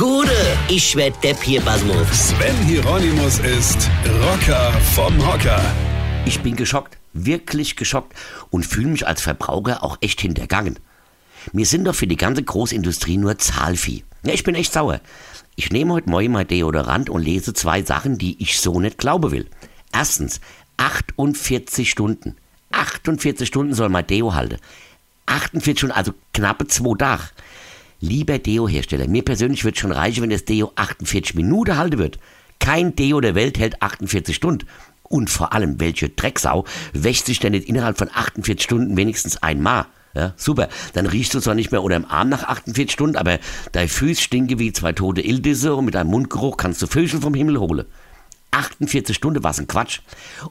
Gude, ich werd Depp hier, Basmus. Sven Hieronymus ist Rocker vom Hocker. Ich bin geschockt, wirklich geschockt und fühle mich als Verbraucher auch echt hintergangen. Wir sind doch für die ganze Großindustrie nur Zahlvieh. Ja, ich bin echt sauer. Ich nehme heute Morgen mein Deodorant und lese zwei Sachen, die ich so nicht glauben will. Erstens, 48 Stunden. 48 Stunden soll mein Deo halten. 48 Stunden, also knappe zwei Tage. Lieber Deo-Hersteller, mir persönlich wird schon reichen, wenn das Deo 48 Minuten halten wird. Kein Deo der Welt hält 48 Stunden. Und vor allem, welche Drecksau wäscht sich denn nicht innerhalb von 48 Stunden wenigstens einmal? Ja, super. Dann riechst du zwar nicht mehr unter dem Arm nach 48 Stunden, aber dein Füß stinke wie zwei tote Ildisse und mit deinem Mundgeruch kannst du Vögel vom Himmel holen. 48 Stunden war's ein Quatsch.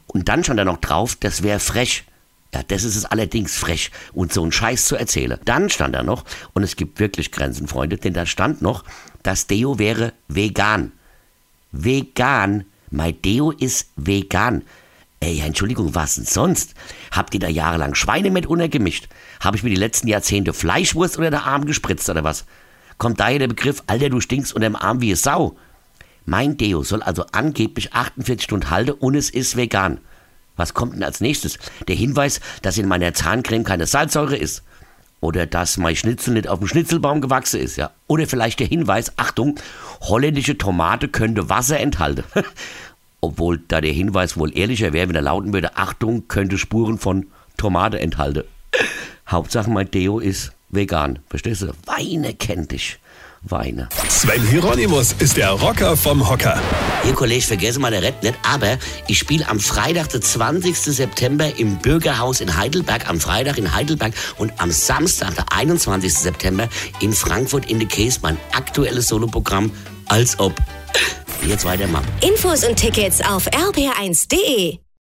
Und dann stand da noch drauf, das wäre frech. Ja, das ist es allerdings frech, und so einen Scheiß zu erzählen. Dann stand da noch, und es gibt wirklich Grenzen, Freunde, denn da stand noch, das Deo wäre vegan. Vegan. Mein Deo ist vegan. Ey, Entschuldigung, was denn sonst? Habt ihr da jahrelang Schweine mit untergemischt? Habe ich mir die letzten Jahrzehnte Fleischwurst unter der Arm gespritzt oder was? Kommt daher der Begriff, Alter, du stinkst unter dem Arm wie eine Sau. Mein Deo soll also angeblich 48 Stunden halten und es ist vegan. Was kommt denn als nächstes? Der Hinweis, dass in meiner Zahncreme keine Salzsäure ist. Oder dass mein Schnitzel nicht auf dem Schnitzelbaum gewachsen ist, ja. Oder vielleicht der Hinweis, Achtung, holländische Tomate könnte Wasser enthalten. Obwohl da der Hinweis wohl ehrlicher wäre, wenn er lauten würde, Achtung, könnte Spuren von Tomate enthalten. Hauptsache mein Deo ist vegan. Verstehst du? Weine kennt dich. Weine. Sven Hieronymus ist der Rocker vom Hocker. Ihr Kollege, vergesse mal der Rett nicht, aber ich spiele am Freitag, den 20. September im Bürgerhaus in Heidelberg, am Freitag in Heidelberg und am Samstag, der 21. September in Frankfurt in der Case, mein aktuelles Soloprogramm, als ob. Jetzt weitermachen. Infos und Tickets auf rb1.de.